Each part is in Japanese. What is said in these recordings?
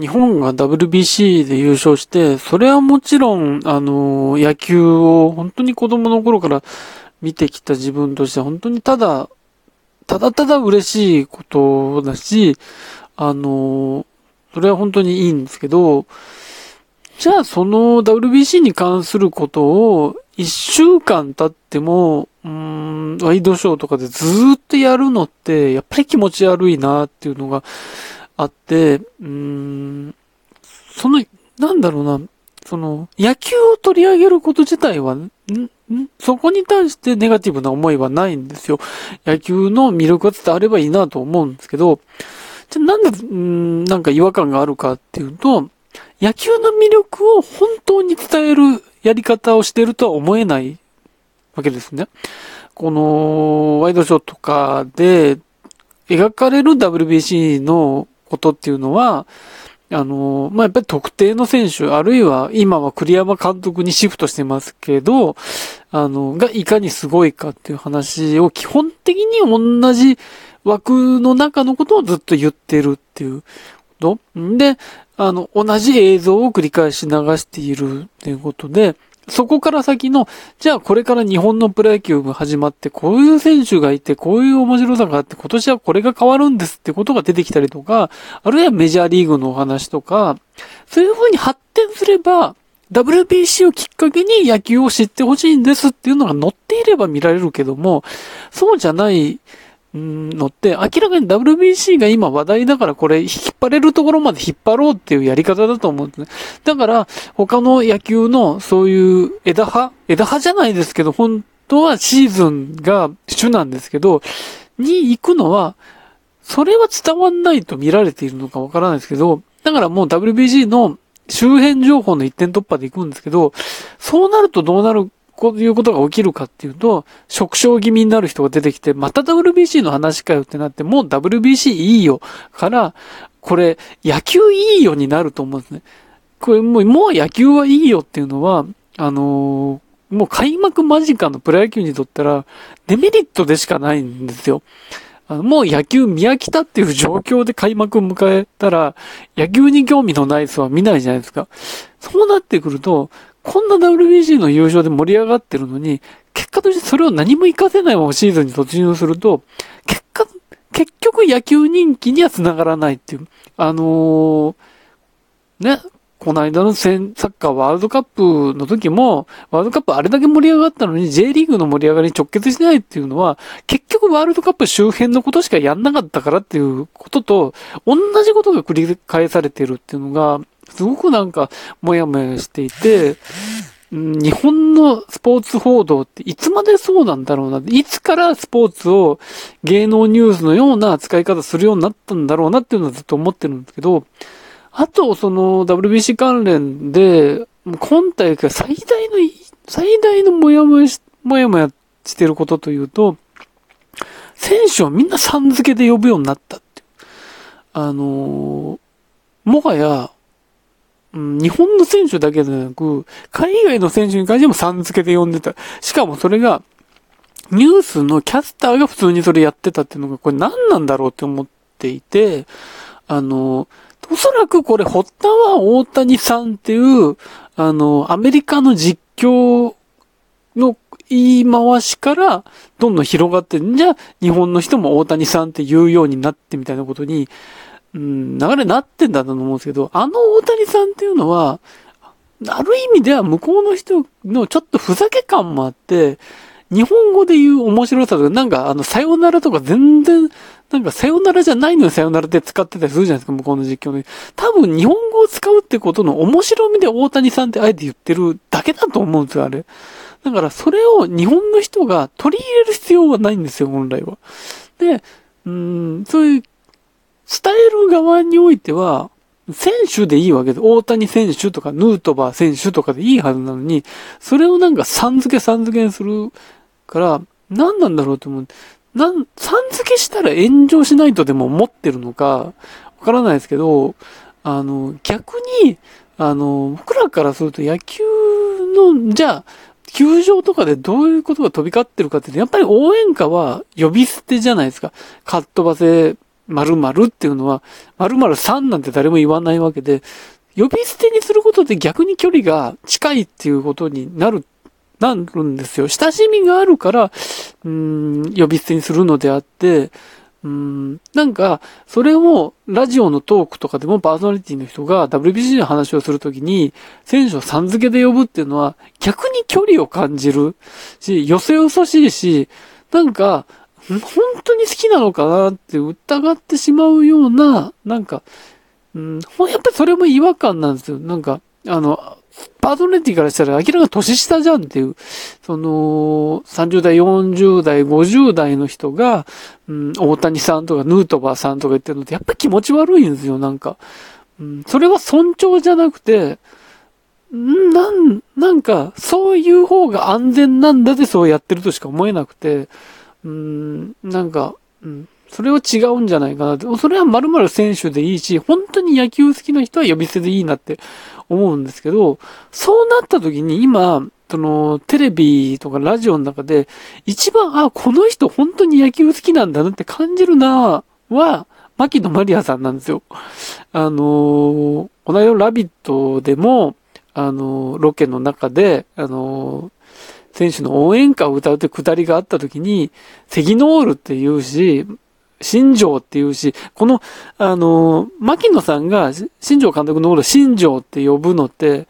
日本が WBC で優勝して、それはもちろん、あの、野球を本当に子供の頃から見てきた自分として本当にただ、ただただ嬉しいことだし、あの、それは本当にいいんですけど、じゃあその WBC に関することを一週間経っても、うん、ワイドショーとかでずっとやるのって、やっぱり気持ち悪いなっていうのがあって、うん、その、なんだろうな、その、野球を取り上げること自体は、ん、ん、そこに対してネガティブな思いはないんですよ。野球の魅力が伝わればいいなと思うんですけど、じゃなんで、ん、なんか違和感があるかっていうと、野球の魅力を本当に伝えるやり方をしてるとは思えないわけですね。この、ワイドショーとかで描かれる WBC のことっていうのは、あの、まあ、やっぱり特定の選手、あるいは今は栗山監督にシフトしてますけど、あの、がいかにすごいかっていう話を基本的に同じ枠の中のことをずっと言ってるっていうこと。で、あの、同じ映像を繰り返し流しているっていうことで、そこから先の、じゃあこれから日本のプロ野球が始まって、こういう選手がいて、こういう面白さがあって、今年はこれが変わるんですってことが出てきたりとか、あるいはメジャーリーグのお話とか、そういう風に発展すれば、WBC をきっかけに野球を知ってほしいんですっていうのが載っていれば見られるけども、そうじゃないのって、明らかに WBC が今話題だからこれ引っ張れるところまで引っ張ろうっていうやり方だと思うんですね。だから他の野球のそういう枝葉枝葉じゃないですけど、本当はシーズンが主なんですけど、に行くのは、それは伝わんないと見られているのかわからないですけど、だからもう WBC の周辺情報の一点突破で行くんですけど、そうなるとどうなるこういうことが起きるかっていうと、食傷気味になる人が出てきて、また WBC の話かよってなって、もう WBC いいよから、これ、野球いいよになると思うんですね。これもう、もう野球はいいよっていうのは、あのー、もう開幕間近のプロ野球にとったら、デメリットでしかないんですよ。あのもう野球見飽きたっていう状況で開幕を迎えたら、野球に興味のない人は見ないじゃないですか。そうなってくると、こんな WBC の優勝で盛り上がってるのに、結果としてそれを何も活かせないままシーズンに突入すると、結果、結局野球人気には繋がらないっていう。あのー、ね、この間のサッカーワールドカップの時も、ワールドカップあれだけ盛り上がったのに J リーグの盛り上がりに直結してないっていうのは、結局ワールドカップ周辺のことしかやんなかったからっていうことと、同じことが繰り返されてるっていうのが、すごくなんか、もやもやしていて、日本のスポーツ報道っていつまでそうなんだろうな。いつからスポーツを芸能ニュースのような扱い方するようになったんだろうなっていうのはずっと思ってるんですけど、あと、その WBC 関連で、今大会最大の、最大のもやもやし、もやもやしてることというと、選手をみんなさん付けで呼ぶようになったって。あのもはや、日本の選手だけでなく、海外の選手に関してもさん付けで呼んでた。しかもそれが、ニュースのキャスターが普通にそれやってたっていうのが、これ何なんだろうって思っていて、あの、おそらくこれ、発端は大谷さんっていう、あの、アメリカの実況の言い回しから、どんどん広がって、んじゃ、日本の人も大谷さんって言うようになってみたいなことに、うん、流れになってんだと思うんですけど、あのさんっていうのは、ある意味では向こうの人のちょっとふざけ感もあって、日本語で言う面白さとか、なんかあの、さよならとか全然、なんかさよならじゃないのにさよならって使ってたりするじゃないですか、向こうの実況で。多分日本語を使うってことの面白みで大谷さんってあえて言ってるだけだと思うんですよ、あれ。だからそれを日本の人が取り入れる必要はないんですよ、本来は。で、うん、そういう伝える側においては、選手でいいわけで、大谷選手とかヌートバー選手とかでいいはずなのに、それをなんかさん付けさん付けにするから、何なんだろうと思う。なん、さん付けしたら炎上しないとでも思ってるのか、わからないですけど、あの、逆に、あの、僕らからすると野球の、じゃあ、球場とかでどういうことが飛び交ってるかって、やっぱり応援歌は呼び捨てじゃないですか。かっ飛ばせ〇〇っていうのは、〇〇さんなんて誰も言わないわけで、呼び捨てにすることで逆に距離が近いっていうことになる、なるんですよ。親しみがあるから、うん、呼び捨てにするのであって、うん、なんか、それをラジオのトークとかでもパーソナリティの人が WBC の話をするときに、選手をさん付けで呼ぶっていうのは逆に距離を感じるし、よそよそしいし、なんか、本当に好きなのかなって疑ってしまうような、なんか、うん、やっぱりそれも違和感なんですよ。なんか、あの、パートナリティからしたら明らかに年下じゃんっていう、その、30代、40代、50代の人が、うん、大谷さんとかヌートバーさんとか言ってるのってやっぱり気持ち悪いんですよ、なんか。うん、それは尊重じゃなくて、なん、なんか、そういう方が安全なんだでそうやってるとしか思えなくて、うん、なんか、うん、それは違うんじゃないかなって。それは〇〇選手でいいし、本当に野球好きな人は呼び捨てでいいなって思うんですけど、そうなった時に今、その、テレビとかラジオの中で、一番、あ、この人本当に野球好きなんだなって感じるなは、牧野マリアさんなんですよ。あのー、この間のラビットでも、あのー、ロケの中で、あのー、選手の応援歌を歌うってくだりがあった時に、セギノールって言うし、新庄って言うし、この、あの、牧野さんが新庄監督のこと新庄って呼ぶのって、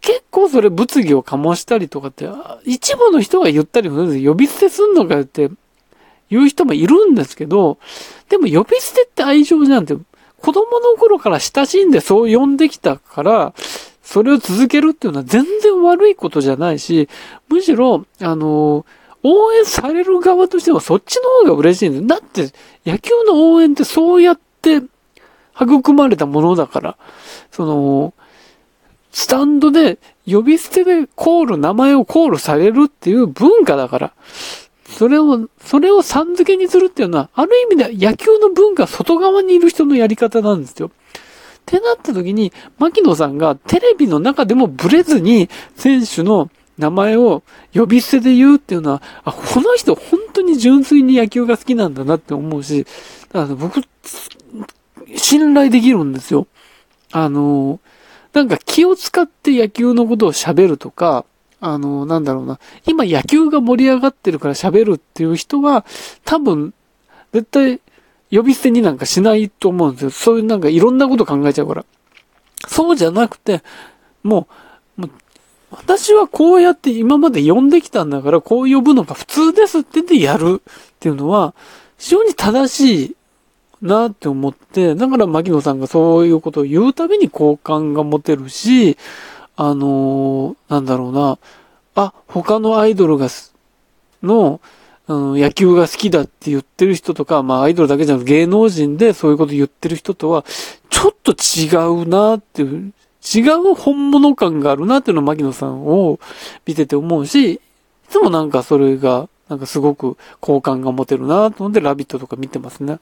結構それ物議を醸したりとかって、一部の人が言ったりもする呼び捨てすんのかよって言う人もいるんですけど、でも呼び捨てって愛情じゃんって、子供の頃から親しんでそう呼んできたから、それを続けるっていうのは全然悪いことじゃないし、むしろ、あの、応援される側としてはそっちの方が嬉しいんです。だって、野球の応援ってそうやって育まれたものだから、その、スタンドで呼び捨てでコール、名前をコールされるっていう文化だから、それを、それをさん付けにするっていうのは、ある意味で野球の文化外側にいる人のやり方なんですよ。ってなった時に、牧野さんがテレビの中でもブレずに選手の名前を呼び捨てで言うっていうのは、あ、この人本当に純粋に野球が好きなんだなって思うし、だから僕、信頼できるんですよ。あの、なんか気を使って野球のことを喋るとか、あの、なんだろうな。今野球が盛り上がってるから喋るっていう人は、多分、絶対、呼び捨てになんかしないと思うんですよ。そういうなんかいろんなこと考えちゃうから。そうじゃなくて、もう、もう私はこうやって今まで呼んできたんだから、こう呼ぶのが普通ですって言ってやるっていうのは、非常に正しいなって思って、だから牧野さんがそういうことを言うたびに好感が持てるし、あのー、なんだろうな、あ、他のアイドルが、の、うん、野球が好きだって言ってる人とか、まあアイドルだけじゃなく芸能人でそういうこと言ってる人とは、ちょっと違うなっていう違う本物感があるなっていうのを牧野さんを見てて思うし、いつもなんかそれが、なんかすごく好感が持てるなと思ってラビットとか見てますね。